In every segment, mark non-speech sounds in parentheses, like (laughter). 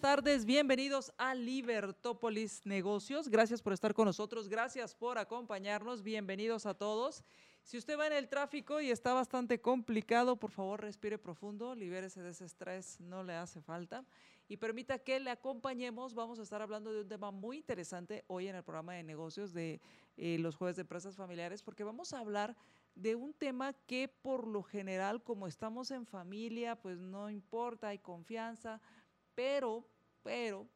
buenas tardes, bienvenidos a Libertópolis Negocios. Gracias por estar con nosotros, gracias por acompañarnos, bienvenidos a todos. Si usted va en el tráfico y está bastante complicado, por favor respire profundo, libérese de ese estrés, no le hace falta. Y permita que le acompañemos. Vamos a estar hablando de un tema muy interesante hoy en el programa de negocios de eh, los jueves de empresas familiares, porque vamos a hablar de un tema que por lo general, como estamos en familia, pues no importa, hay confianza, pero, pero,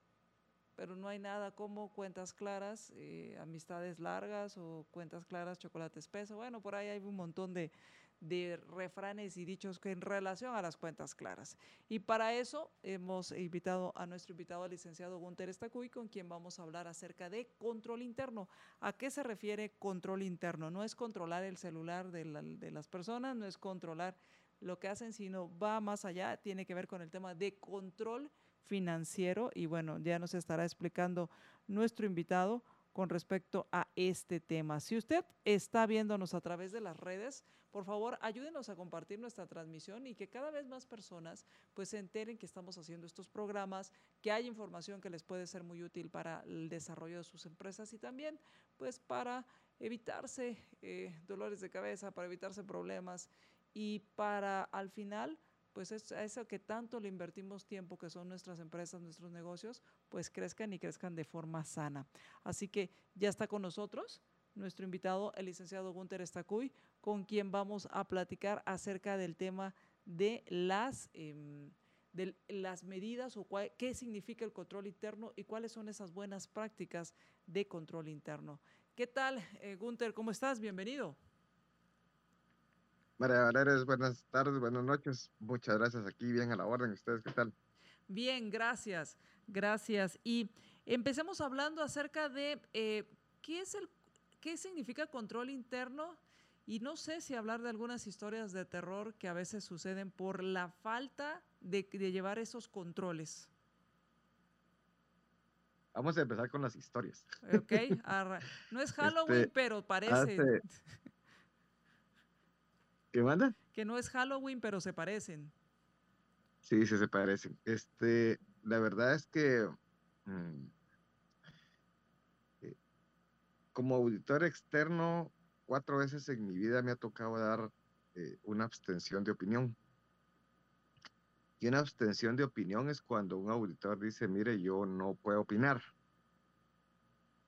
pero no hay nada como cuentas claras, eh, amistades largas o cuentas claras, chocolate espeso. Bueno, por ahí hay un montón de, de refranes y dichos que en relación a las cuentas claras. Y para eso hemos invitado a nuestro invitado, al licenciado Gunter Estacuy, con quien vamos a hablar acerca de control interno. ¿A qué se refiere control interno? No es controlar el celular de, de las personas, no es controlar lo que hacen, sino va más allá, tiene que ver con el tema de control financiero y bueno, ya nos estará explicando nuestro invitado con respecto a este tema. Si usted está viéndonos a través de las redes, por favor, ayúdenos a compartir nuestra transmisión y que cada vez más personas pues se enteren que estamos haciendo estos programas, que hay información que les puede ser muy útil para el desarrollo de sus empresas y también pues para evitarse eh, dolores de cabeza, para evitarse problemas y para al final pues es a eso que tanto le invertimos tiempo, que son nuestras empresas, nuestros negocios, pues crezcan y crezcan de forma sana. Así que ya está con nosotros nuestro invitado, el licenciado Gunter Estacuy, con quien vamos a platicar acerca del tema de las, eh, de las medidas o qué significa el control interno y cuáles son esas buenas prácticas de control interno. ¿Qué tal, eh? ¿Cómo estás? Bienvenido. María Valeria, buenas tardes, buenas noches. Muchas gracias aquí, bien a la orden. ¿Ustedes qué tal? Bien, gracias, gracias. Y empecemos hablando acerca de eh, qué es el, qué significa control interno. Y no sé si hablar de algunas historias de terror que a veces suceden por la falta de, de llevar esos controles. Vamos a empezar con las historias. Ok, (laughs) no es Halloween, este, pero parece. Hace... ¿Qué manda? Que no es Halloween, pero se parecen. Sí, sí se parecen. Este, la verdad es que mmm, eh, como auditor externo, cuatro veces en mi vida me ha tocado dar eh, una abstención de opinión. Y una abstención de opinión es cuando un auditor dice, mire, yo no puedo opinar.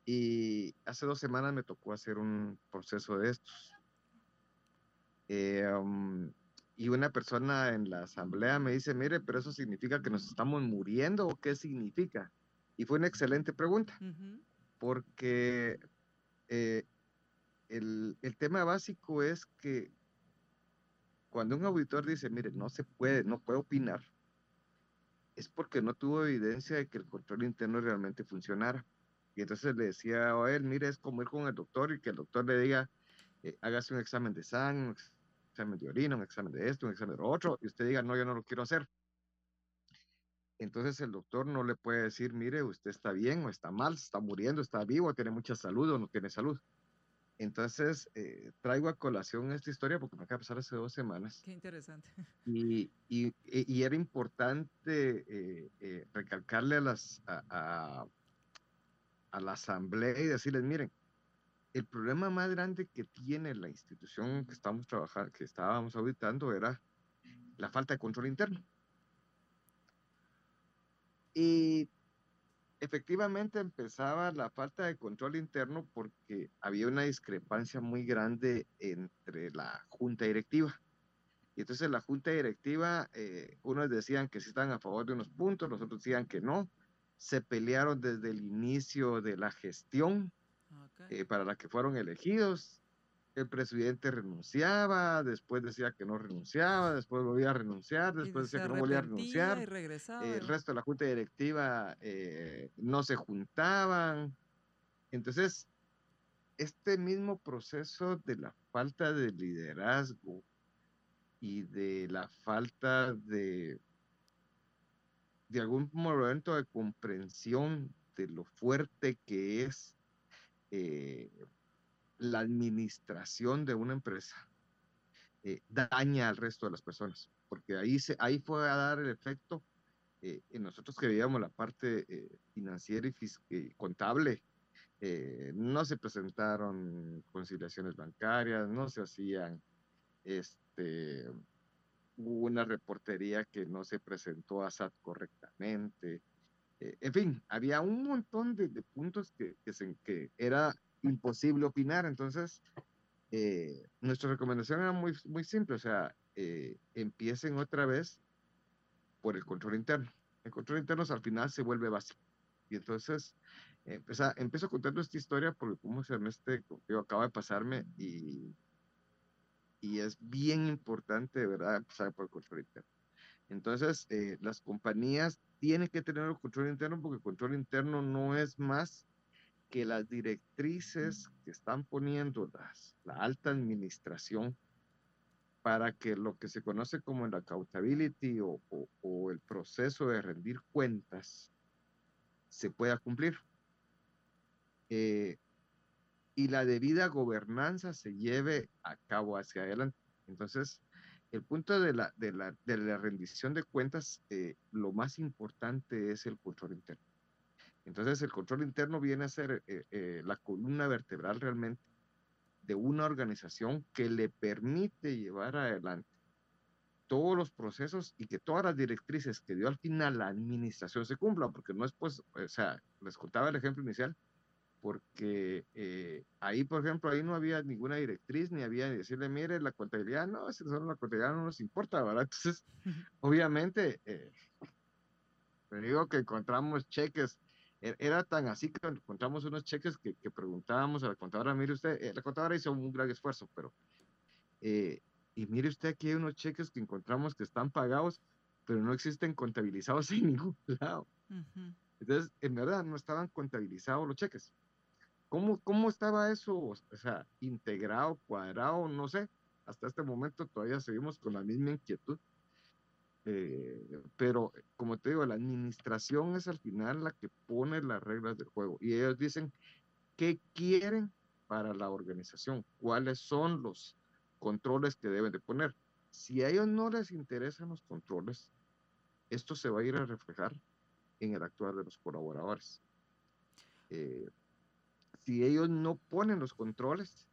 Y hace dos semanas me tocó hacer un proceso de estos. Eh, um, y una persona en la asamblea me dice, mire, pero eso significa que nos estamos muriendo o qué significa? Y fue una excelente pregunta, uh -huh. porque eh, el, el, tema básico es que cuando un auditor dice, mire, no se puede, no puede opinar, es porque no tuvo evidencia de que el control interno realmente funcionara. Y entonces le decía a él, mire, es como ir con el doctor y que el doctor le diga, eh, hágase un examen de sangre, examen de orina, un examen de esto, un examen de lo otro, y usted diga, no, yo no lo quiero hacer. Entonces el doctor no le puede decir, mire, usted está bien o está mal, está muriendo, está vivo, tiene mucha salud o no tiene salud. Entonces eh, traigo a colación esta historia porque me acaba de pasar hace dos semanas. Qué interesante. Y, y, y era importante eh, eh, recalcarle a, las, a, a, a la asamblea y decirles, miren, el problema más grande que tiene la institución que estamos trabajando, que estábamos auditando, era la falta de control interno. Y efectivamente empezaba la falta de control interno porque había una discrepancia muy grande entre la junta directiva. Y entonces la junta directiva, eh, unos decían que sí estaban a favor de unos puntos, los otros decían que no. Se pelearon desde el inicio de la gestión Okay. Eh, para la que fueron elegidos. El presidente renunciaba, después decía que no renunciaba, después volvía a renunciar, después decía que no volvía a renunciar. Y regresaba, eh, el resto de la junta directiva eh, no se juntaban. Entonces, este mismo proceso de la falta de liderazgo y de la falta de, de algún momento de comprensión de lo fuerte que es eh, la administración de una empresa, eh, daña al resto de las personas, porque ahí, se, ahí fue a dar el efecto eh, nosotros que veíamos la parte financiera y contable eh, no se presentaron conciliaciones bancarias, no se hacían, este, una reportería que no se presentó a SAT correctamente. Eh, en fin, había un montón de, puntos que, era imposible opinar. Entonces, eh, nuestra recomendación era muy, simple, o sea, empiecen otra vez por el control interno. El control interno al final se vuelve básico. Y entonces, Empeza, empiezo contando esta historia porque, como se llama este, yo acaba de pasarme y, y es bien importante, ¿verdad?, empezar por el control interno. Entonces, eh, las compañías tienen que tener el control interno porque el control interno no es más que las directrices que están poniendo las, la alta administración para que lo que se conoce como el accountability o, o, o el proceso de rendir cuentas se pueda cumplir. Eh, y la debida gobernanza se lleve a cabo hacia adelante. Entonces, el punto de la, de la, de la rendición de cuentas, eh, lo más importante es el control interno. Entonces, el control interno viene a ser eh, la columna vertebral realmente de una organización que le permite llevar adelante todos los procesos y que todas las directrices que dio al final la administración se cumplan, porque no es pues, o sea, les contaba el ejemplo inicial, porque eh, ahí, por ejemplo, ahí no había ninguna directriz, ni había ni decirle, mire, la contabilidad, no, solo la contabilidad no nos importa, ¿verdad? Entonces, obviamente, eh, digo que encontramos cheques, e-, era tan así que encontramos unos cheques que, que preguntábamos a la contadora, mire usted, eh, la contadora hizo un gran esfuerzo, pero, eh, y mire usted, aquí hay unos cheques que encontramos que están pagados, pero no existen contabilizados (laughs) en ningún lado. Entonces, en verdad, no estaban contabilizados los cheques. ¿Cómo, ¿Cómo estaba eso? O sea, integrado, cuadrado, no sé. Hasta este momento todavía seguimos con la misma inquietud. Eh, pero, como te digo, la administración es al final la que pone las reglas del juego. Y ellos dicen qué quieren para la organización, cuáles son los controles que deben de poner. Si a ellos no les interesan los controles, esto se va a ir a reflejar en el actuar de los colaboradores. Eh, si ellos no ponen los controles,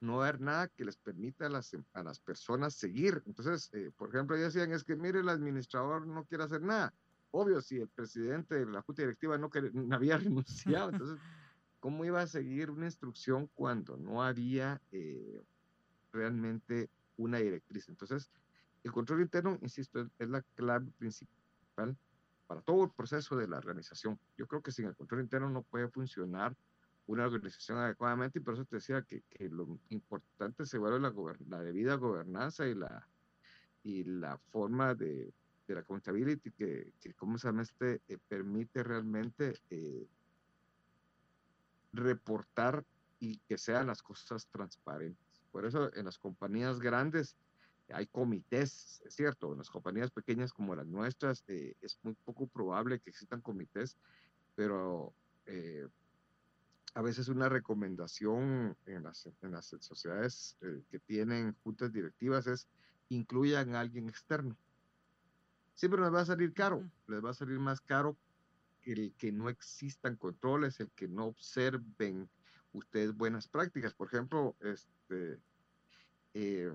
no va a haber nada que les permita a las, a las personas seguir. Entonces, eh, por ejemplo, ellos decían, es que mire, el administrador no quiere hacer nada. Obvio, si el presidente de la Junta Directiva no, no (laughs) había renunciado, (laughs) entonces, ¿cómo iba a seguir una instrucción cuando no había eh, realmente una directriz? Entonces, el control interno, insisto, es la clave principal para todo el proceso de la organización. Yo creo que sin el control interno no puede funcionar una organización adecuadamente y por eso te decía que, que lo importante se vuelve la, la, debida gobernanza y la, y la forma de, de la accountability que, que ¿cómo se llama este? Eh, permite realmente eh, reportar y que sean las cosas transparentes. Por eso en las compañías grandes hay comités, es cierto, en las compañías pequeñas como las nuestras eh, es muy poco probable que existan comités, pero eh, a veces una recomendación en las, en las sociedades eh, que tienen juntas directivas es incluyan a alguien externo. Siempre les va a salir caro, les va a salir más caro el que no existan controles, el que no observen ustedes buenas prácticas. Por ejemplo, este, eh,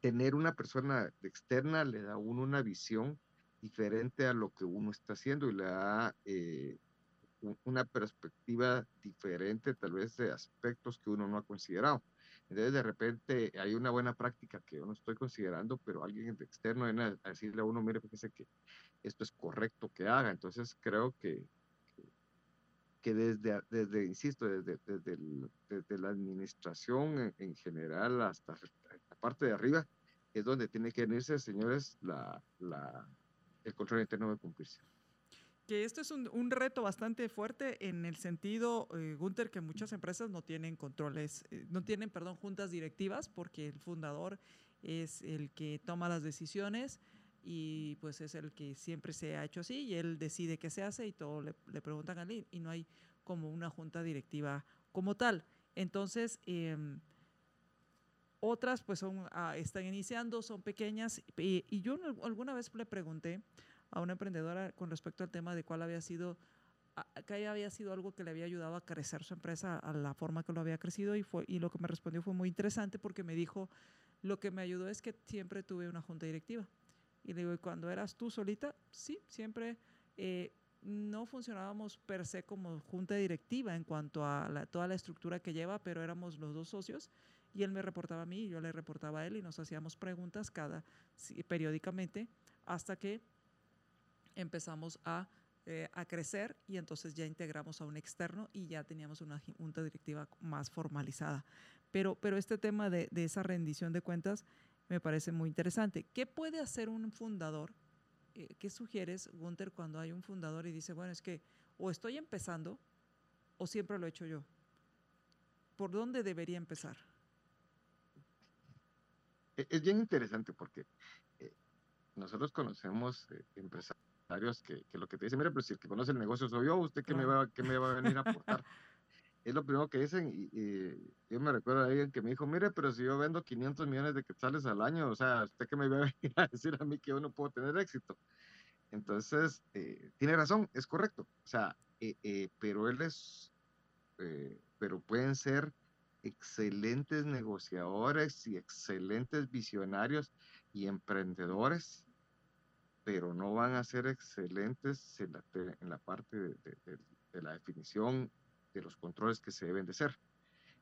tener una persona externa le da a uno una visión diferente a lo que uno está haciendo y le da eh, una perspectiva diferente tal vez de aspectos que uno no ha considerado. Entonces de repente hay una buena práctica que yo no estoy considerando, pero alguien externo viene a decirle a uno, mire, fíjese que esto es correcto que haga. Entonces creo que, que desde, desde insisto, desde, desde, desde la administración en, general hasta la parte de arriba, es donde tiene que venirse, señores, la, la, el control interno de cumplirse. Que esto es un, reto bastante fuerte en el sentido, eh, Gunther, que muchas empresas no tienen controles, eh, no tienen, perdón, juntas directivas porque el fundador es el que toma las decisiones y pues es el que siempre se ha hecho así y él decide qué se hace y todo le, preguntan a él y no hay como una junta directiva como tal. Entonces, em, otras pues son, ah, están iniciando, son pequeñas y yo alguna vez le pregunté, a una emprendedora con respecto al tema de cuál había sido, que había sido algo que le había ayudado a crecer su empresa a la forma que lo había crecido y, fue, y lo que me respondió fue muy interesante porque me dijo, lo que me ayudó es que siempre tuve una junta directiva. Y le digo, ¿y cuando eras tú solita? Sí, siempre eh, no funcionábamos per se como junta directiva en cuanto a toda la estructura que lleva, pero éramos los dos socios y él me reportaba a mí y yo le reportaba a él y nos hacíamos preguntas cada periódicamente hasta que empezamos eh, a, crecer y entonces ya integramos a un externo y ya teníamos una junta directiva más formalizada. Pero, pero este tema de, esa rendición de cuentas me parece muy interesante. ¿Qué puede hacer un fundador? Eh, ¿Qué sugieres, Gunther, cuando hay un fundador y dice, bueno, es que o estoy empezando o siempre lo he hecho yo? ¿Por dónde debería empezar? E-, es bien interesante porque eh, nosotros conocemos empresarios que, que, lo que te dicen, mire, pero si el que conoce el negocio soy yo, ¿usted qué, me, va, qué me va a venir a aportar? (laughs) es lo primero que dicen y, yo me recuerdo a alguien que me dijo, mire, pero si yo vendo 500 millones de quetzales al año, o sea, ¿usted qué me va a (laughs) venir a decir a mí que yo no puedo tener éxito? Entonces, eh, tiene razón, es correcto, o sea, eh, eh, pero él es, pero pueden ser excelentes negociadores y excelentes visionarios y emprendedores pero no van a ser excelentes en la, en la parte de, de, la definición de los controles que se deben de ser.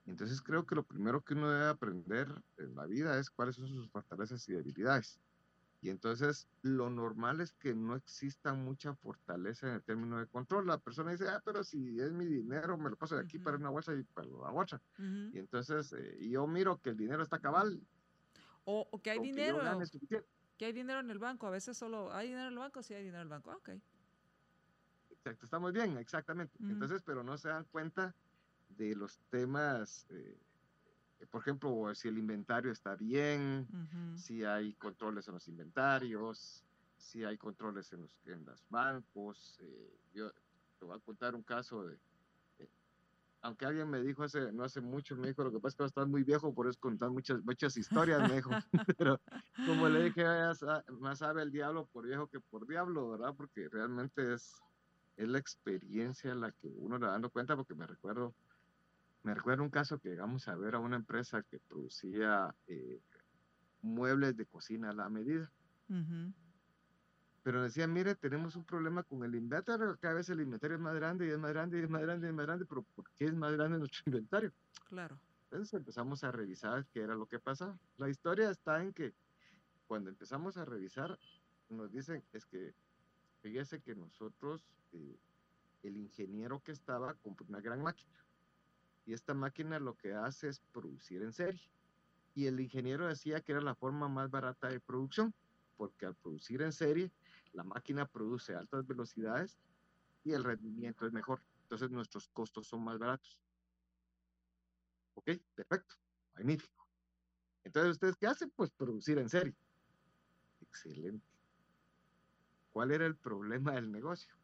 Entonces creo que lo primero que uno debe aprender en la vida es cuáles son sus fortalezas y debilidades. Y entonces lo normal es que no exista mucha fortaleza en el término de control. La persona dice, ah, pero si es mi dinero, me lo paso de aquí para una bolsa y para la otra. Y entonces eh, yo miro que el dinero está cabal. O, que hay dinero que hay dinero en el banco. A veces solo hay dinero en el banco, sí hay dinero en el banco. ok. Exacto, está muy bien, exactamente. Entonces, pero no se dan cuenta de los temas, eh, por ejemplo, si el inventario está bien, si hay controles en los inventarios, si hay controles en los, en los bancos. Eh, yo te voy a contar un caso de, aunque alguien me dijo hace, no hace mucho, me dijo, lo que pasa es que estar muy viejo, por eso contar muchas, muchas historias, me dijo. (laughs) (laughs) Pero como le dije, más sabe el diablo por viejo que por diablo, ¿verdad? Porque realmente es, es la experiencia la que uno le da dando cuenta, porque me recuerdo, me recuerdo un caso que llegamos a ver a una empresa que producía eh, muebles de cocina a la medida pero decía, mire, tenemos un problema con el inventario, cada vez el inventario es más grande y es más grande y es más grande y es más grande, pero ¿por qué es más grande nuestro (laughs) inventario? Claro. Entonces empezamos a revisar qué era lo que pasaba. La historia está en que cuando empezamos a revisar, nos dicen, es que fíjese que nosotros, eh, el ingeniero que estaba, compró una gran máquina. Y esta máquina lo que hace es producir en serie. Y el ingeniero decía que era la forma más barata de producción, porque al producir en serie, la máquina produce altas velocidades y el rendimiento es mejor. Entonces nuestros costos son más baratos. Ok, perfecto, magnífico. Entonces, ¿ustedes qué hacen? Pues producir en serie. Excelente. ¿Cuál era el problema del negocio?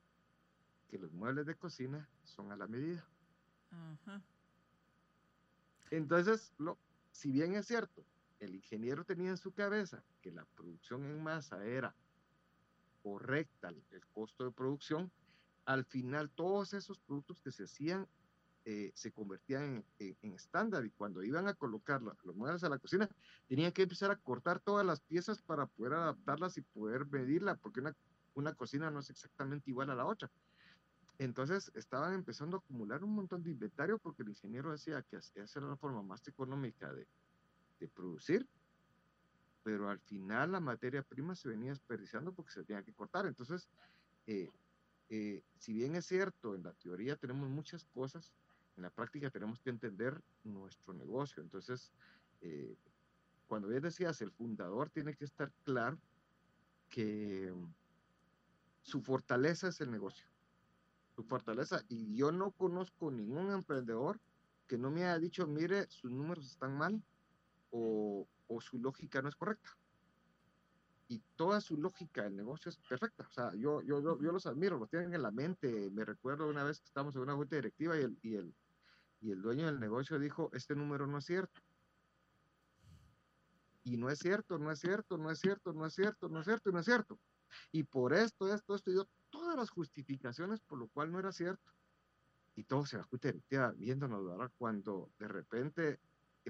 Que los muebles de cocina son a la medida. Entonces, lo, si bien es cierto, el ingeniero tenía en su cabeza que la producción en masa era correcta el costo de producción, al final todos esos productos que se hacían eh, se convertían en, estándar y cuando iban a colocar los, muebles a la cocina, tenían que empezar a cortar todas las piezas para poder adaptarlas y poder medirla, porque una, una cocina no es exactamente igual a la otra. Entonces estaban empezando a acumular un montón de inventario porque el ingeniero decía que esa era la forma más económica de, de producir pero al final la materia prima se venía desperdiciando porque se tenía que cortar. Entonces, eh, eh, si bien es cierto, en la teoría tenemos muchas cosas, en la práctica tenemos que entender nuestro negocio. Entonces, eh, cuando bien decías, el fundador tiene que estar claro que su fortaleza es el negocio. Su fortaleza. Y yo no conozco ningún emprendedor que no me haya dicho, mire, sus números están mal o, o su lógica no es correcta. Y toda su lógica del negocio es perfecta. O sea, yo, yo, yo, yo los admiro, los tienen en la mente. Me recuerdo una vez que estábamos en una junta directiva y el, y el, y el dueño del negocio dijo, este número no es cierto. Y no es cierto, no es cierto, no es cierto, no es cierto, no es cierto, no es cierto. Y por esto, esto, esto, dio todas las justificaciones por lo cual no era cierto. Y todo se va a viéndonos, ¿verdad? Cuando de repente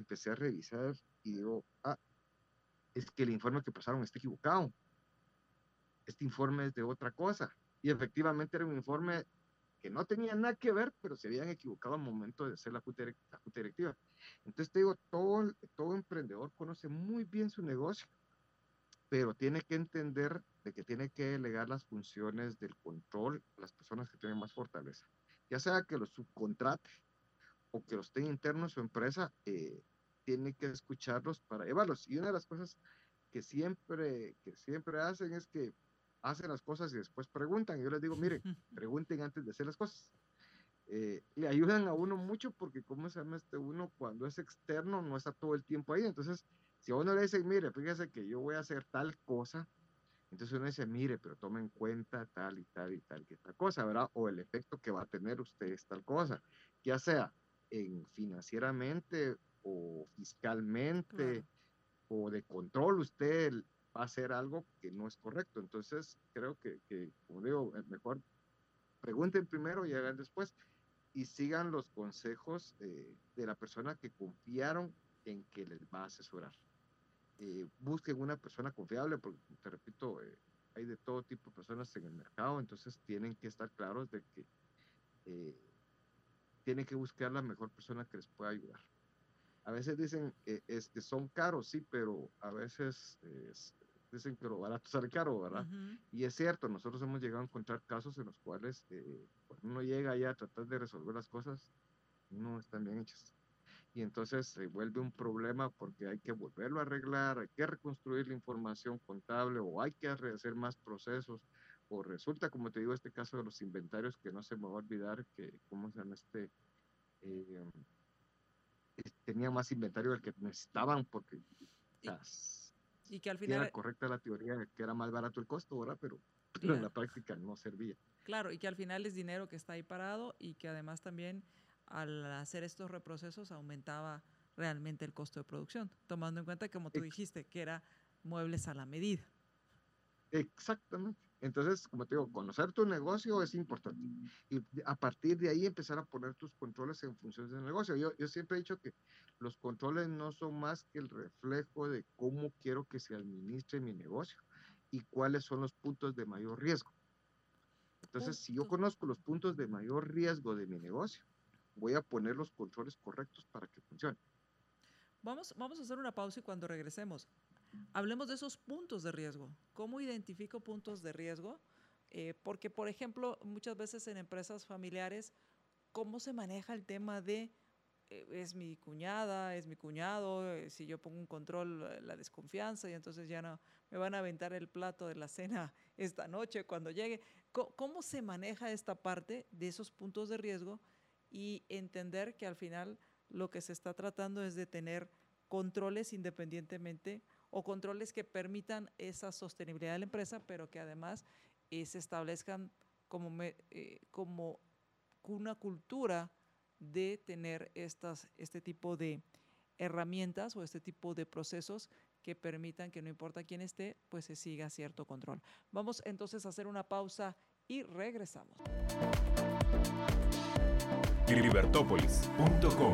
empecé a revisar y digo, ah, es que el informe que pasaron está equivocado. Este informe es de otra cosa. Y efectivamente era un informe que no tenía nada que ver, pero se habían equivocado al momento de hacer la junta, directiva. Entonces te digo, todo, todo emprendedor conoce muy bien su negocio, pero tiene que entender de que tiene que delegar las funciones del control a las personas que tienen más fortaleza. Ya sea que los subcontrate o que los tenga internos en su empresa, eh, tiene que escucharlos para llevarlos. Y una de las cosas que siempre, que siempre hacen es que hacen las cosas y después preguntan. Yo les digo, miren, (laughs) pregunten antes de hacer las cosas. Eh, le ayudan a uno mucho porque, ¿cómo se llama este uno? Cuando es externo, no está todo el tiempo ahí. Entonces, si a uno le dicen, mire, fíjese que yo voy a hacer tal cosa, entonces uno dice, mire, pero tome en cuenta tal y tal y tal que tal cosa, ¿verdad? O el efecto que va a tener usted es tal cosa, ya sea en financieramente o fiscalmente o de control, usted va a hacer algo que no es correcto. Entonces, creo que, como digo, mejor pregunten primero y hagan después y sigan los consejos eh, de la persona que confiaron en que les va a asesorar. Eh, busquen una persona confiable, porque te repito, eh, hay de todo tipo de personas en el mercado, entonces tienen que estar claros de que tienen que buscar la mejor persona que les pueda ayudar. A veces dicen, que este, son caros, sí, pero a veces dicen que lo barato sale caro, ¿verdad? Y es cierto, nosotros hemos llegado a encontrar casos en los cuales eh, cuando uno llega ya a tratar de resolver las cosas, no están bien hechas. Y entonces se vuelve un problema porque hay que volverlo a arreglar, hay que reconstruir la información contable o hay que hacer más procesos. O resulta, como te digo, este caso de los inventarios, que no se me va a olvidar que, ¿cómo se llama este? Eh, tenía más inventario del que necesitaban porque y que al final... Era correcta la teoría de que era más barato el costo, ¿verdad? Pero, en la práctica no servía. Claro, y que al final es dinero que está ahí parado y que además también al hacer estos reprocesos aumentaba realmente el costo de producción, tomando en cuenta, como tú dijiste, que era muebles a la medida. Exactamente. Entonces, como te digo, conocer tu negocio es importante. Y a partir de ahí empezar a poner tus controles en función del negocio. Yo, yo siempre he dicho que los controles no son más que el reflejo de cómo quiero que se administre mi negocio y cuáles son los puntos de mayor riesgo. Entonces, si yo conozco los puntos de mayor riesgo de mi negocio, voy a poner los controles correctos para que funcione. Vamos, vamos a hacer una pausa y cuando regresemos, Hablemos de esos puntos de riesgo. ¿Cómo identifico puntos de riesgo? Eh, porque, por ejemplo, muchas veces en empresas familiares, ¿cómo se maneja el tema de eh, es mi cuñada, es mi cuñado, eh, si yo pongo un control, la desconfianza y entonces ya no me van a aventar el plato de la cena (laughs) esta noche cuando llegue. ¿Cómo, se maneja esta parte de esos puntos de riesgo y entender que al final lo que se está tratando es de tener controles independientemente o controles que permitan esa sostenibilidad de la empresa, pero que además eh, se establezcan como, eh, como una cultura de tener estas, este tipo de herramientas o este tipo de procesos que permitan que no importa quién esté, pues se siga cierto control. Vamos entonces a hacer una pausa y regresamos. Libertópolis.com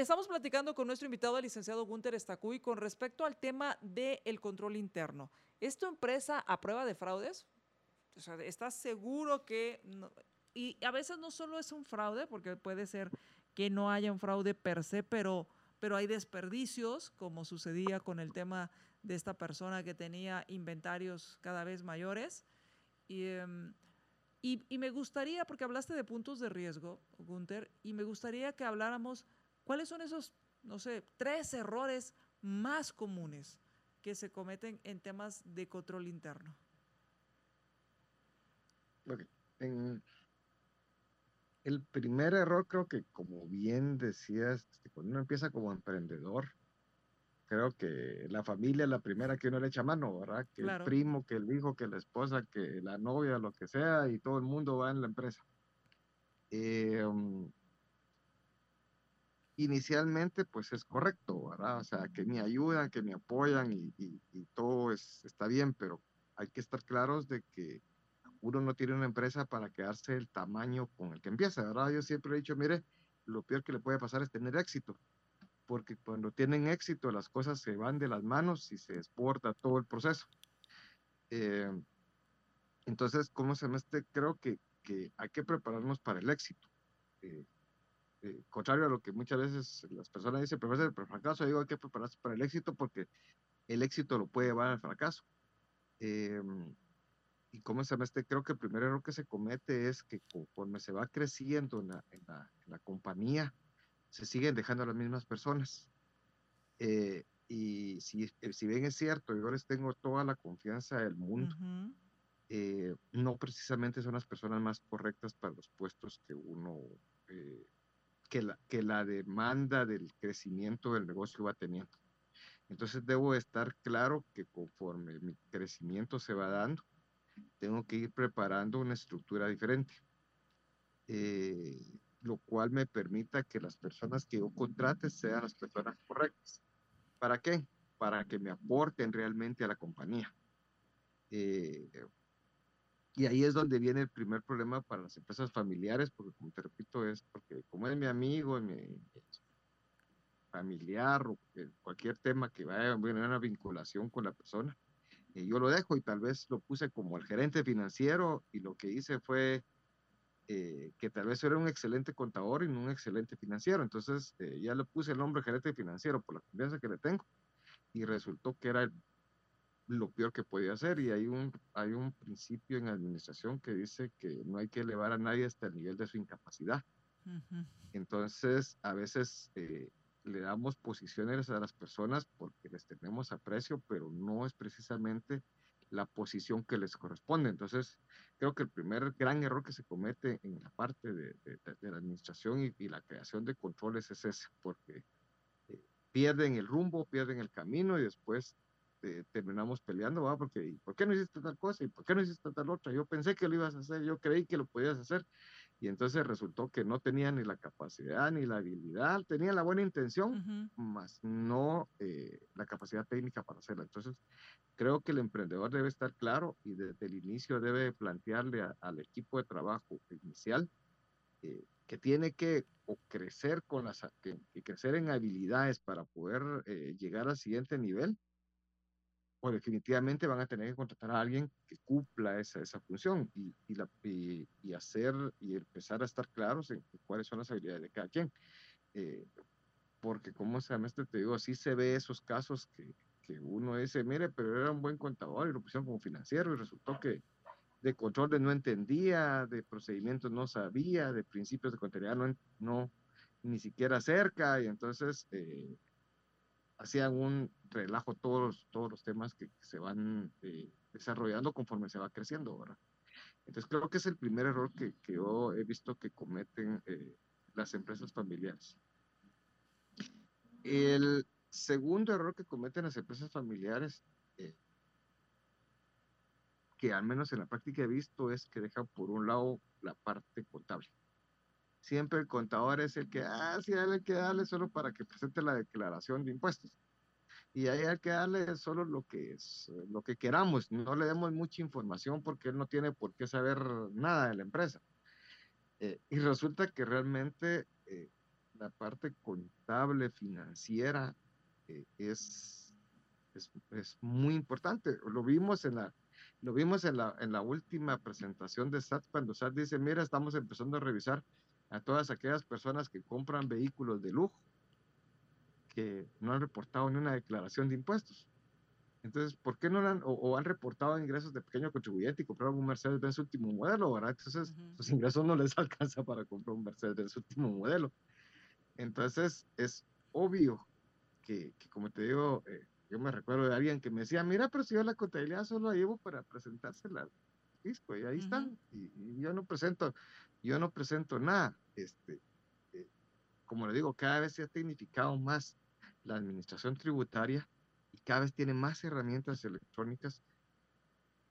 estamos platicando con nuestro invitado, el licenciado Gunther Estacuy, con respecto al tema del control interno. ¿Es tu empresa a prueba de fraudes? O sea, ¿estás seguro que... y a veces no solo es un fraude, porque puede ser que no haya un fraude per se, pero, pero hay desperdicios, como sucedía con el tema de esta persona que tenía inventarios cada vez mayores. Y, em, y, y, me gustaría, porque hablaste de puntos de riesgo, Gunther, y me gustaría que habláramos ¿Cuáles son esos, no sé, tres errores más comunes que se cometen en temas de control interno? En el primer error creo que, como bien decías, este, cuando uno empieza como emprendedor, creo que la familia es la primera que uno le echa mano, ¿verdad? Que el primo, que el hijo, que la esposa, que la novia, lo que sea, y todo el mundo va en la empresa. Eh, um, inicialmente, pues es correcto, ¿verdad? O sea, que me ayudan, que me apoyan y, todo es, está bien, pero hay que estar claros de que uno no tiene una empresa para quedarse el tamaño con el que empieza, ¿verdad? Yo siempre he dicho, mire, lo peor que le puede pasar es tener éxito porque cuando tienen éxito las cosas se van de las manos y se exporta todo el proceso. Eh, entonces, ¿cómo se llama este? Creo que, que, hay que prepararnos para el éxito. Eh, eh, contrario a lo que muchas veces las personas dicen, pero el fracaso, digo, hay que prepararse para el éxito porque el éxito lo puede llevar al fracaso. y cómo se llama este, creo que el primer error que se comete es que conforme se va creciendo en la, en la, en la compañía, se siguen dejando a las mismas personas. Eh, y si, eh, si bien es cierto, yo les tengo toda la confianza del mundo, eh, no precisamente son las personas más correctas para los puestos que uno, que, la, que la demanda del crecimiento del negocio va teniendo. Entonces debo estar claro que conforme mi crecimiento se va dando, tengo que ir preparando una estructura diferente. Eh, lo cual me permita que las personas que yo contrate sean las personas correctas. ¿Para qué? Para que me aporten realmente a la compañía. Eh, y ahí es donde viene el primer problema para las empresas familiares, porque como te repito, es porque como es mi amigo, mi, familiar o cualquier tema que vaya a tener una vinculación con la persona, eh, yo lo dejo y tal vez lo puse como el gerente financiero y lo que hice fue eh, que tal vez era un excelente contador y no un excelente financiero. Entonces eh, ya le puse el nombre gerente financiero por la confianza que le tengo y resultó que era lo peor que podía hacer y hay un, hay un principio en administración que dice que no hay que elevar a nadie hasta el nivel de su incapacidad. Entonces, a veces eh, le damos posiciones a las personas porque les tenemos aprecio, pero no es precisamente la posición que les corresponde. Entonces, creo que el primer gran error que se comete en la parte de, la administración y, la creación de controles es ese, porque eh, pierden el rumbo, pierden el camino y después eh, terminamos peleando, ¿va? Porque, ¿por qué no hiciste tal cosa? ¿Y por qué no hiciste tal otra? Yo pensé que lo ibas a hacer, yo creí que lo podías hacer. Y entonces resultó que no tenía ni la capacidad ni la habilidad, tenía la buena intención, más no eh, la capacidad técnica para hacerla. Entonces, creo que el emprendedor debe estar claro y desde el inicio debe plantearle al equipo de trabajo inicial eh, que tiene que crecer con las que, crecer en habilidades para poder eh, llegar al siguiente nivel o definitivamente van a tener que contratar a alguien que cumpla esa, esa función y, y, la, y, hacer y empezar a estar claros en cuáles son las habilidades de cada quien. Eh, porque, como se llama este, te digo, así se ve esos casos que, que, uno dice, mire, pero era un buen contador y lo pusieron como financiero y resultó que de controles no entendía, de procedimientos no sabía, de principios de contabilidad no, no ni siquiera cerca y entonces eh, hacían un relajo todos, todos los temas que, se van eh, desarrollando conforme se va creciendo, ¿verdad? Entonces creo que es el primer error que, que yo he visto que cometen eh, las empresas familiares. El segundo error que cometen las empresas familiares, eh, que al menos en la práctica he visto, es que dejan por un lado la parte contable siempre el contador es el que, ah, sí, hay que darle solo para que presente la declaración de impuestos. Y ahí hay que darle solo lo que es, lo que queramos, no le demos mucha información porque él no tiene por qué saber nada de la empresa. Eh, y resulta que realmente eh, la parte contable, financiera, eh, es, es, es, muy importante. Lo vimos en la, lo vimos en la, en la última presentación de SAT, cuando SAT dice, mira, estamos empezando a revisar a todas aquellas personas que compran vehículos de lujo que no han reportado ni una declaración de impuestos. Entonces, ¿por qué no han, o, han reportado ingresos de pequeño contribuyente y compraron un Mercedes-Benz último modelo, ¿verdad? Entonces, sus ingresos no les (laughs) alcanza para comprar un Mercedes-Benz último modelo. Entonces, es obvio que, como te digo, eh, yo me recuerdo de alguien que me decía, mira, pero si yo la contabilidad solo la llevo para presentársela disco y ahí están. Y, yo no presento, yo no presento nada. Este, eh, como le digo, cada vez se ha tecnificado más la administración tributaria y cada vez tiene más herramientas electrónicas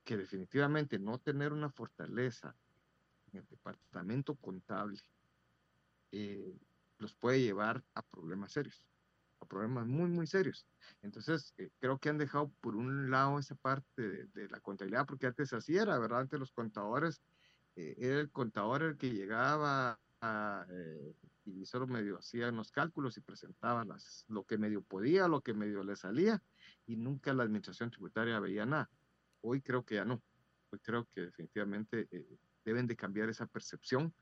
que definitivamente no tener una fortaleza en el departamento contable eh, los puede llevar a problemas serios, a problemas muy, muy serios. Entonces, eh, creo que han dejado por un lado esa parte de, la contabilidad, porque antes así era, ¿verdad? Antes los contadores, eh, era el contador el que llegaba y solo medio hacía los cálculos y presentaba las, lo que medio podía, lo que medio le salía, y nunca la administración tributaria veía nada. Hoy creo que ya no. Hoy creo que definitivamente deben de cambiar esa percepción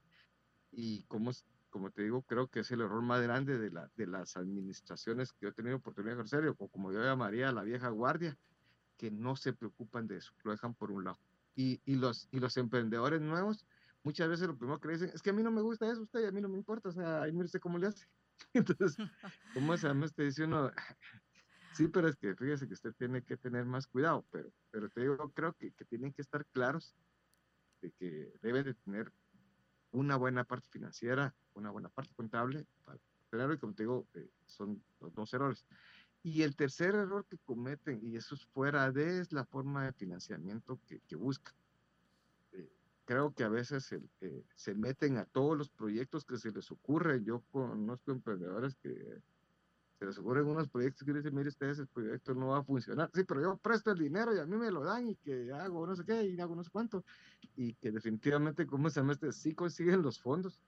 y como, como te digo, creo que es el error más grande de, la, de las administraciones que yo he tenido oportunidad de ejercer, o como yo llamaría la vieja guardia, que no se preocupan de eso, lo dejan por un lado. Y, y, los, y los emprendedores nuevos, muchas veces lo primero que dicen es que a mí no me gusta eso, usted, a mí no me importa, o sea, ahí mire cómo le hace. (laughs) Entonces, (laughs) ¿cómo se llama? Te dice uno, (laughs) sí, pero es que fíjese que usted tiene que tener más cuidado, pero, pero te digo, creo que, que tienen que estar claros de que debe de tener una buena parte financiera, una buena parte contable para tenerlo y como te digo, eh, son los dos errores. Y el tercer error que cometen, y eso es fuera de, es la forma de financiamiento que, que buscan. Eh, creo que a veces eh, se meten a todos los proyectos que se les ocurre. Yo conozco emprendedores que se les ocurren unos proyectos que dicen, mire ustedes, el proyecto no va a funcionar. Sí, pero yo presto el dinero y a mí me lo dan y que hago no sé qué y hago no sé cuánto. Y que definitivamente, como se llama este? Sí consiguen los fondos.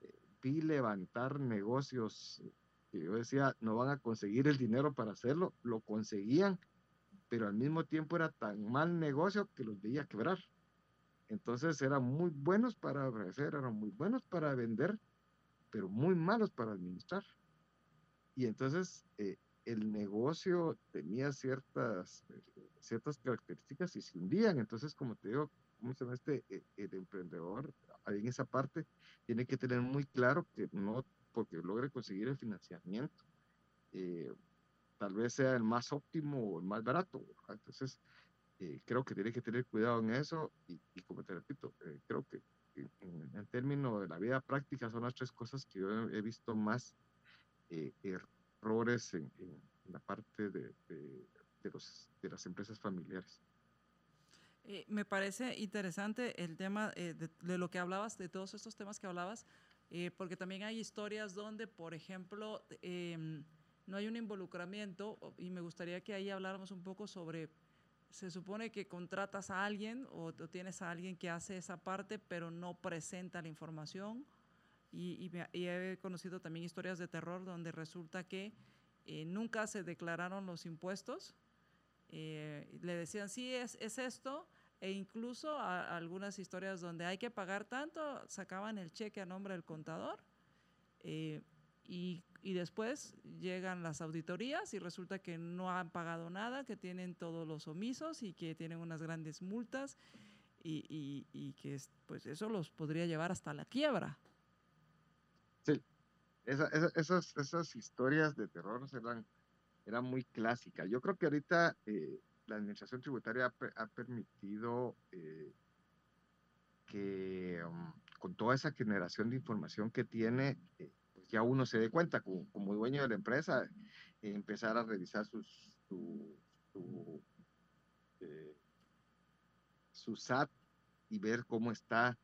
Eh, vi levantar negocios que yo decía, no van a conseguir el dinero para hacerlo. Lo conseguían, pero al mismo tiempo era tan mal negocio que los veía quebrar. Entonces eran muy buenos para ofrecer, eran muy buenos para vender, pero muy malos para administrar. Y entonces eh, el negocio tenía ciertas, eh, ciertas características y se hundían. Entonces, como te digo, ¿cómo se llama este? Eh, el emprendedor, ahí en esa parte, tiene que tener muy claro que no porque logre conseguir el financiamiento, tal vez sea el más óptimo o el más barato. Entonces, creo que tiene que tener cuidado en eso y, como te repito, creo que en, en, términos de la vida práctica son las tres cosas que yo he visto más eh, errores en, la parte de, los, de, las empresas familiares. Eh, me parece interesante el tema eh, de, lo que hablabas, de todos estos temas que hablabas, porque también hay historias donde, por ejemplo, em, no hay un involucramiento y me gustaría que ahí habláramos un poco sobre, se supone que contratas a alguien o, o tienes a alguien que hace esa parte, pero no presenta la información y, he conocido también historias de terror donde resulta que eh, nunca se declararon los impuestos. Eh, le decían, sí, es, es esto, e incluso algunas historias donde hay que pagar tanto, sacaban el cheque a nombre del contador eh, y, y, después llegan las auditorías y resulta que no han pagado nada, que tienen todos los omisos y que tienen unas grandes multas y, y, y que pues eso los podría llevar hasta la quiebra. Sí, esas, esas historias de terror eran, eran muy clásicas. Yo creo que ahorita eh, la administración tributaria ha, permitido eh, que um, con toda esa generación de información que tiene, eh, pues ya uno se dé cuenta como, dueño de la empresa, empezar a revisar sus, su, su, su SAT y ver cómo está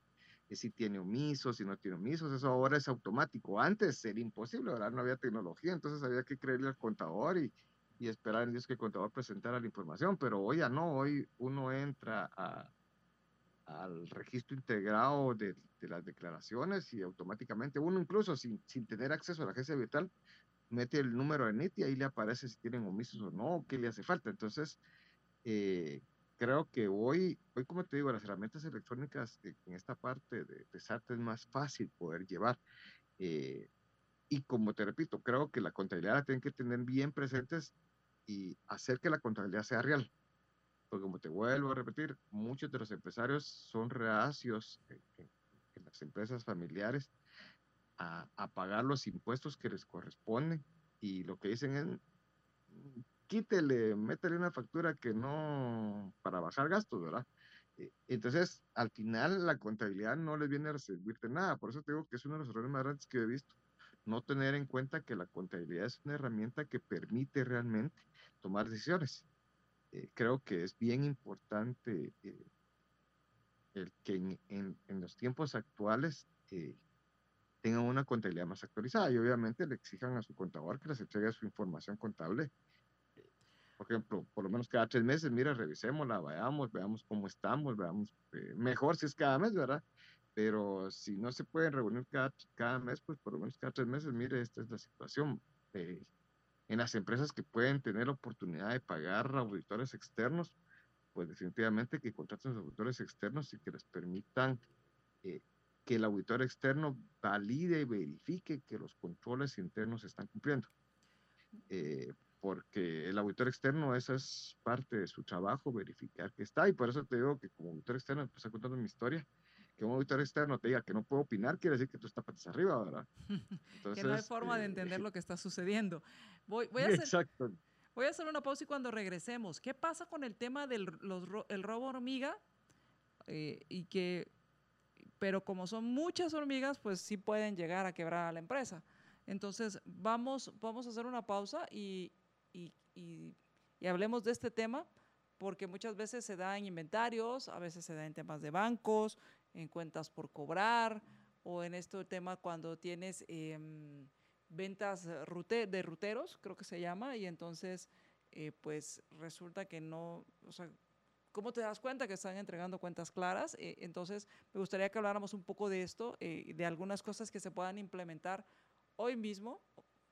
si tiene omisos, si no tiene omisos, eso ahora es automático. Antes era imposible, ¿verdad? No había tecnología, entonces había que creerle al contador y, y esperar en Dios que el contador presentara la información, pero hoy ya no, hoy uno entra a, al registro integrado de, de, las declaraciones y automáticamente uno incluso sin, sin tener acceso a la agencia virtual mete el número de NIT y ahí le aparece si tienen omisos o no, qué le hace falta. Entonces, eh, creo que hoy, hoy como te digo, las herramientas electrónicas en esta parte de, de SAT es más fácil poder llevar. Eh, y como te repito, creo que la contabilidad la tienen que tener bien presentes y hacer que la contabilidad sea real. Porque como te vuelvo a repetir, muchos de los empresarios son reacios en, las empresas familiares a, a, pagar los impuestos que les corresponden y lo que dicen es quítele, métele una factura que no, para bajar gastos, ¿verdad? Eh, entonces, al final, la contabilidad no les viene a servirte nada. Por eso te digo que es uno de los errores más grandes que he visto. No tener en cuenta que la contabilidad es una herramienta que permite realmente tomar decisiones. Eh, creo que es bien importante eh, el que en, en, los tiempos actuales tengan una contabilidad más actualizada y obviamente le exijan a su contador que les entregue su información contable por ejemplo, por lo menos cada tres meses, mira, revisémosla, vayamos, veamos cómo estamos, veamos, eh, mejor si es cada mes, ¿verdad? Pero si no se pueden reunir cada, cada mes, pues por lo menos cada tres meses, mire, esta es la situación. Eh, en las empresas que pueden tener la oportunidad de pagar auditores externos, pues definitivamente que contraten a auditores externos y que les permitan eh, que el auditor externo valide y verifique que los controles internos se están cumpliendo. Eh, porque el auditor externo, esa es parte de su trabajo, verificar que está, y por eso te digo que como auditor externo, empecé contando mi historia, que un auditor externo te diga que no puedo opinar, quiere decir que tú estás patas arriba, ¿verdad? (laughs) que no hay forma de entender eh, lo que está sucediendo. Voy, voy, a hacer, Exacto. voy a hacer una pausa y cuando regresemos, ¿qué pasa con el tema del los, el robo hormiga? Eh, y que, pero como son muchas hormigas, pues sí pueden llegar a quebrar a la empresa. Entonces, vamos, vamos a hacer una pausa y, y, hablemos de este tema porque muchas veces se da en inventarios, a veces se da en temas de bancos, en cuentas por cobrar o en este tema cuando tienes em, ventas de ruteros, creo que se llama, y entonces eh, pues resulta que no, o sea, ¿cómo te das cuenta que están entregando cuentas claras? Eh, entonces me gustaría que habláramos un poco de esto, eh, de algunas cosas que se puedan implementar hoy mismo,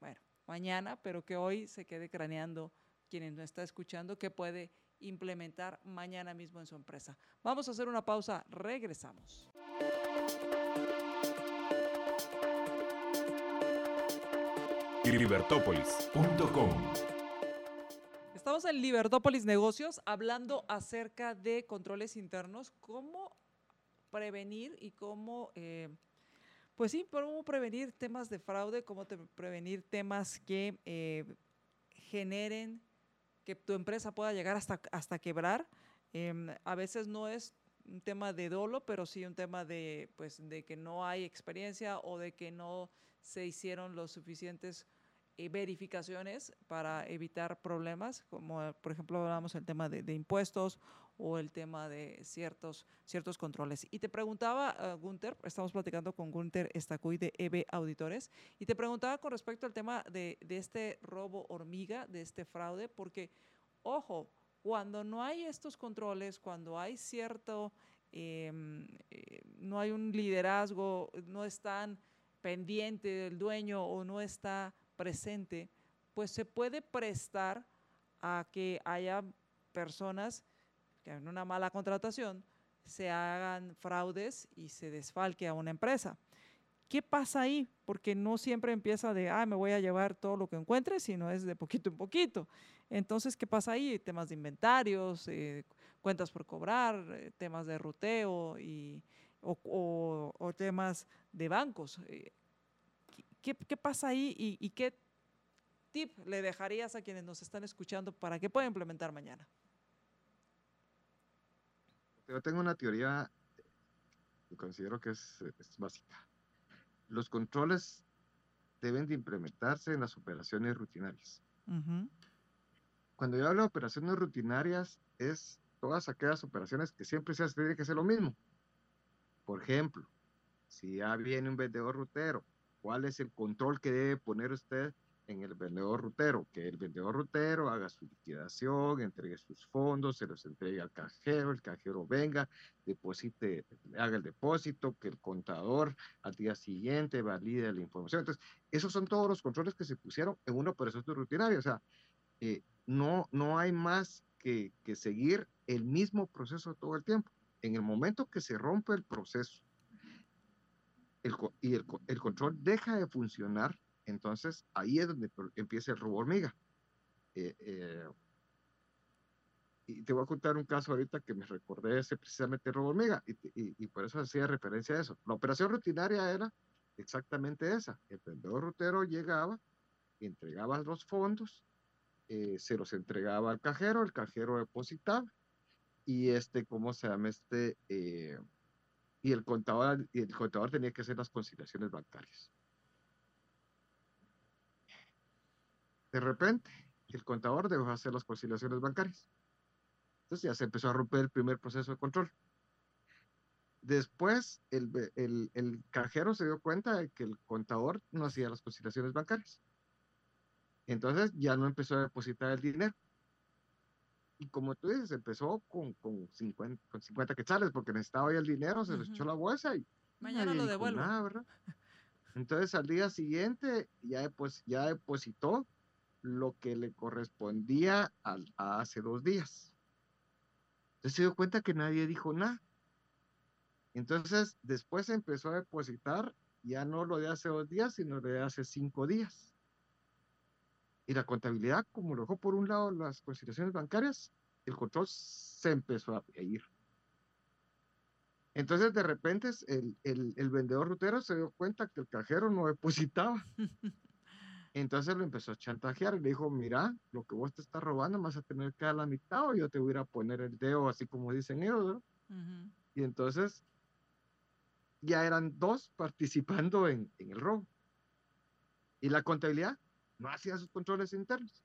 bueno, mañana, pero que hoy se quede craneando quienes no está escuchando, que puede implementar mañana mismo en su empresa. Vamos a hacer una pausa, regresamos. Libertópolis.com Estamos en Libertópolis Negocios hablando acerca de controles internos, cómo prevenir y cómo eh, pues sí, cómo prevenir temas de fraude, cómo prevenir temas que eh, generen que tu empresa pueda llegar hasta, hasta quebrar. Em, a veces no es un tema de dolo, pero sí un tema de, pues, de que no hay experiencia o de que no se hicieron los suficientes eh, verificaciones para evitar problemas, como por ejemplo hablamos del tema de impuestos o el tema de ciertos, ciertos controles. Y te preguntaba, uh, Gunther, estamos platicando con Gunther Estacuy de EB Auditores, y te preguntaba con respecto al tema de, de este robo hormiga, de este fraude, porque, ojo, cuando no hay estos controles, cuando hay cierto, em, eh, no hay un liderazgo, no están pendiente del dueño o no está presente, pues se puede prestar a que haya personas que en una mala contratación se hagan fraudes y se desfalque a una empresa. ¿Qué pasa ahí? Porque no siempre empieza de, ah, me voy a llevar todo lo que encuentre, sino es de poquito en poquito. Entonces, ¿qué pasa ahí? Temas de inventarios, eh, cuentas por cobrar, eh, temas de ruteo y, o, temas de bancos. Eh, ¿Qué, pasa ahí y, y qué tip le dejarías a quienes nos están escuchando para que pueda implementar mañana? Yo tengo una teoría que considero que es, básica. Los controles deben de implementarse en las operaciones rutinarias. Cuando yo hablo de operaciones rutinarias, es todas aquellas operaciones que siempre se tiene que hacer lo mismo. Por ejemplo, si ya viene un vendedor rutero, ¿cuál es el control que debe poner usted en el vendedor rutero, que el vendedor rutero haga su liquidación, entregue sus fondos, se los entregue al cajero, el cajero venga, deposite, haga el depósito, que el contador al día siguiente valide la información. Entonces, esos son todos los controles que se pusieron en una operación rutinaria. O sea, eh, no, no hay más que, que seguir el mismo proceso todo el tiempo. En el momento que se rompe el proceso el, y el, el control deja de funcionar, entonces, ahí es donde empieza el robo hormiga. Eh, eh, y te voy a contar un caso ahorita que me recordé ese precisamente robo hormiga, y, por eso hacía referencia a eso. La operación rutinaria era exactamente esa. El vendedor rutero llegaba, entregaba los fondos, eh, se los entregaba al cajero, el cajero depositaba y este, ¿cómo se llama este? Eh, y el contador, y el contador tenía que hacer las conciliaciones bancarias. De repente, el contador dejó de hacer las conciliaciones bancarias. Entonces ya se empezó a romper el primer proceso de control. Después, el, el, el, cajero se dio cuenta de que el contador no hacía las conciliaciones bancarias. Entonces ya no empezó a depositar el dinero. Y como tú dices, empezó con, con, 50, con 50 quetzales porque necesitaba ya el dinero, se uh -huh. echó la bolsa y mañana lo devuelvo. Nada. (laughs) Entonces al día siguiente ya, pues, ya depositó lo que le correspondía a, hace dos días. Entonces se dio cuenta que nadie dijo nada. Entonces después empezó a depositar ya no lo de hace dos días, sino lo de hace cinco días. Y la contabilidad, como lo dejó por un lado las consideraciones bancarias, el control se empezó a ir. Entonces, de repente, el, el, el vendedor rutero se dio cuenta que el cajero no depositaba. (laughs) Entonces lo empezó a chantajear y le dijo, mira, lo que vos te estás robando vas a tener que dar la mitad o yo te voy a poner el dedo, así como dicen ellos, ¿no? Uh -huh. Y entonces ya eran dos participando en, en el robo. Y la contabilidad no hacía sus controles internos.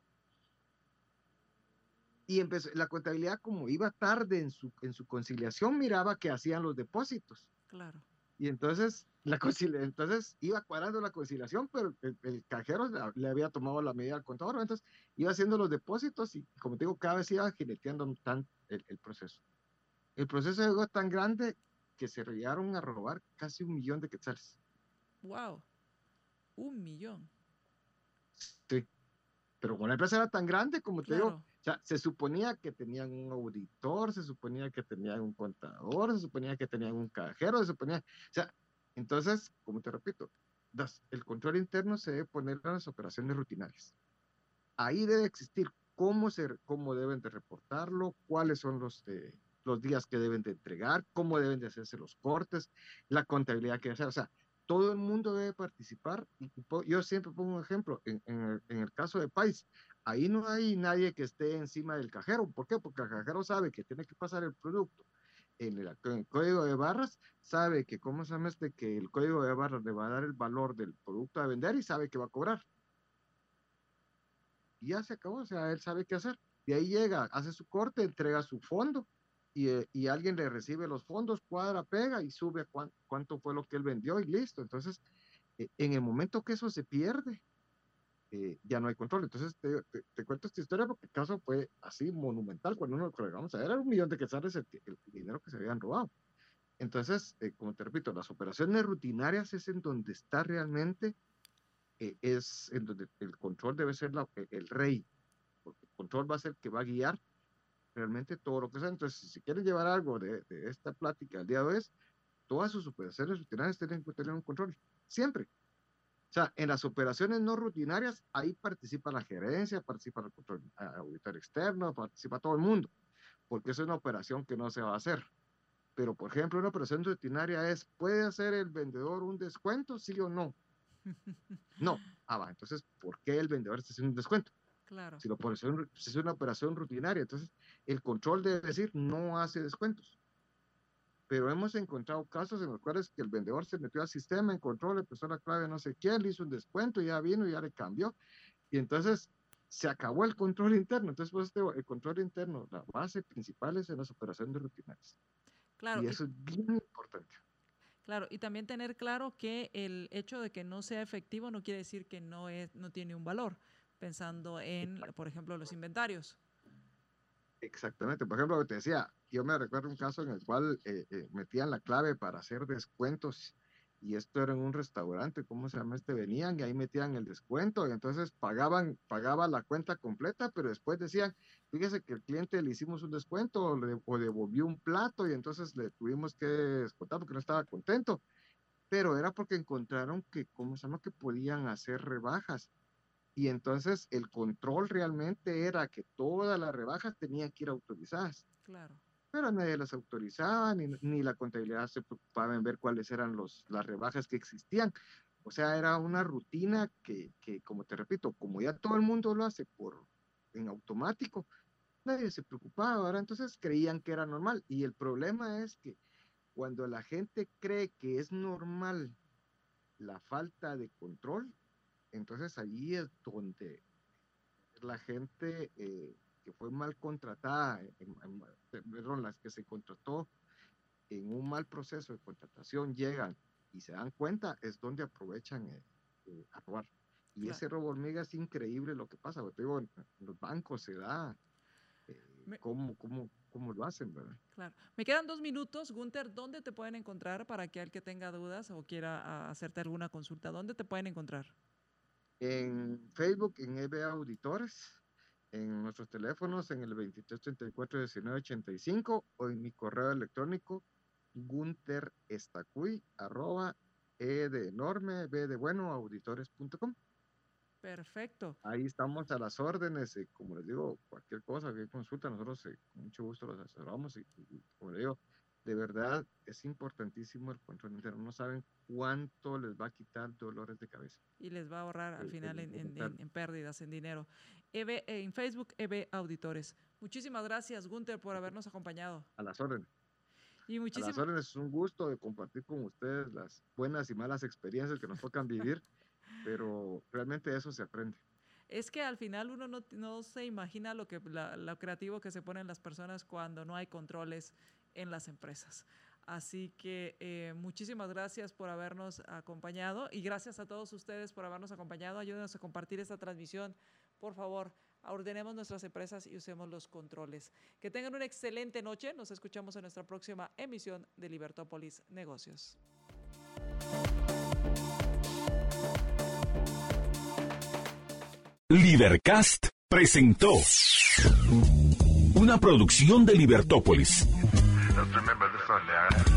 Y empezó, la contabilidad, como iba tarde en su, en su conciliación, miraba que hacían los depósitos. Claro. Y entonces, la entonces iba cuadrando la conciliación, pero el, el cajero le, le, había tomado la medida al contador. Entonces, iba haciendo los depósitos y, como te digo, cada vez iba jineteando tan el, el proceso. El proceso llegó tan grande que se llegaron a robar casi un millón de quetzales. ¡Wow! Un millón. Sí. Pero con la empresa era tan grande, como te claro. digo, sea, se suponía que tenían un auditor, se suponía que tenían un contador, se suponía que tenían un cajero, se suponía, o sea, entonces, como te repito, das, el control interno se debe poner en las operaciones rutinarias. Ahí debe existir cómo, se, cómo deben de reportarlo, cuáles son los, eh, los días que deben de entregar, cómo deben de hacerse los cortes, la contabilidad que hacer, o sea, todo el mundo debe participar. Yo siempre pongo un ejemplo, en, en, el, en, el, caso de País, ahí no hay nadie que esté encima del cajero. ¿Por qué? Porque el cajero sabe que tiene que pasar el producto. En el, en el código de barras sabe que, ¿cómo se llama este? Que el código de barras le va a dar el valor del producto a vender y sabe que va a cobrar. Y ya se acabó, o sea, él sabe qué hacer. Y ahí llega, hace su corte, entrega su fondo y, y, alguien le recibe los fondos, cuadra, pega y sube cuánto, cuánto fue lo que él vendió y listo. Entonces, eh, en el momento que eso se pierde, eh, ya no hay control. Entonces, te, te, te, cuento esta historia porque el caso fue así monumental. Cuando uno lo llegamos a ver, era un millón de quetzales el, el, dinero que se habían robado. Entonces, eh, como te repito, las operaciones rutinarias es en donde está realmente, es en donde el control debe ser la, el rey, porque el control va a ser el que va a guiar realmente todo lo que sea. Entonces, si quieren llevar algo de, de esta plática al día de hoy, todas sus operaciones rutinarias tienen que tener un control, siempre. O sea, en las operaciones no rutinarias, ahí participa la gerencia, participa el control auditor externo, participa todo el mundo, porque es una operación que no se va a hacer. Pero, por ejemplo, una operación rutinaria es, ¿puede hacer el vendedor un descuento, sí o no? (laughs) No. Ah, va, entonces, ¿por qué el vendedor está haciendo un descuento? Claro. Si, la operación, si es una operación rutinaria, entonces el control debe decir no hace descuentos. Pero hemos encontrado casos en los cuales que el vendedor se metió al sistema, encontró, la clave no sé quién, le hizo un descuento, ya vino, ya le cambió. Y entonces se acabó el control interno. Entonces, pues, el control interno, la base principal es en las operaciones rutinarias. Claro. Y eso y, es bien importante. Claro, y también tener claro que el hecho de que no sea efectivo no quiere decir que no, es, no tiene un valor pensando en, por ejemplo, los inventarios. Exactamente. Por ejemplo, te decía, yo me recuerdo un caso en el cual eh, eh, metían la clave para hacer descuentos y esto era en un restaurante, ¿cómo se llama este? Venían y ahí metían el descuento y entonces pagaban, pagaba la cuenta completa, pero después decían, fíjese que el cliente le hicimos un descuento o, le, o devolvió un plato y entonces le tuvimos que descontar porque no estaba contento. Pero era porque encontraron que, ¿cómo se llama? Que podían hacer rebajas y entonces el control realmente era que todas las rebajas tenían que ir autorizadas. Claro. Pero nadie las autorizaba, ni, ni la contabilidad se preocupaba en ver cuáles eran los, las rebajas que existían. O sea, era una rutina que, que, como te repito, como ya todo el mundo lo hace por en automático. Nadie se preocupaba, ahora entonces creían que era normal. Y el problema es que cuando la gente cree que es normal la falta de control, entonces allí es donde la gente eh, que fue mal contratada, en, las que se contrató en un mal proceso de contratación llegan y se dan cuenta, es donde aprovechan eh, eh, a robar. Y ese robo hormiga es increíble lo que pasa. Te digo, en los bancos se da. ¿cómo, cómo, cómo, lo hacen, verdad? Claro. Me quedan dos minutos. Gunter, ¿dónde te pueden encontrar para que el que tenga dudas o quiera ah, hacerte alguna consulta? ¿Dónde te pueden encontrar? En Facebook, en EBA Auditores, en nuestros teléfonos, en el 2334-1985 o en mi correo electrónico gunterestacuy arroba e de enorme, b de bueno, auditores.com. Perfecto. Ahí estamos a las órdenes, eh, como les digo, cualquier cosa, que consulta, nosotros eh, con mucho gusto los asesoramos y, como les digo, de verdad es importantísimo el control interno. No saben cuánto les va a quitar dolores de cabeza. Y les va a ahorrar al final en, en, pérdidas, en dinero. EB, en Facebook, EB Auditores. Muchísimas gracias, Gunther, por habernos acompañado. A las órdenes. Y muchísimas... A las órdenes, es un gusto de compartir con ustedes las buenas y malas experiencias que nos tocan vivir. (laughs) pero realmente eso se aprende. Es que al final uno no, no se imagina lo, que, lo creativo que se ponen las personas cuando no hay controles en las empresas. Así que eh, muchísimas gracias por habernos acompañado y gracias a todos ustedes por habernos acompañado. Ayúdenos a compartir esta transmisión. Por favor, ordenemos nuestras empresas y usemos los controles. Que tengan una excelente noche. Nos escuchamos en nuestra próxima emisión de Libertópolis Negocios. Libercast presentó una producción de Libertópolis.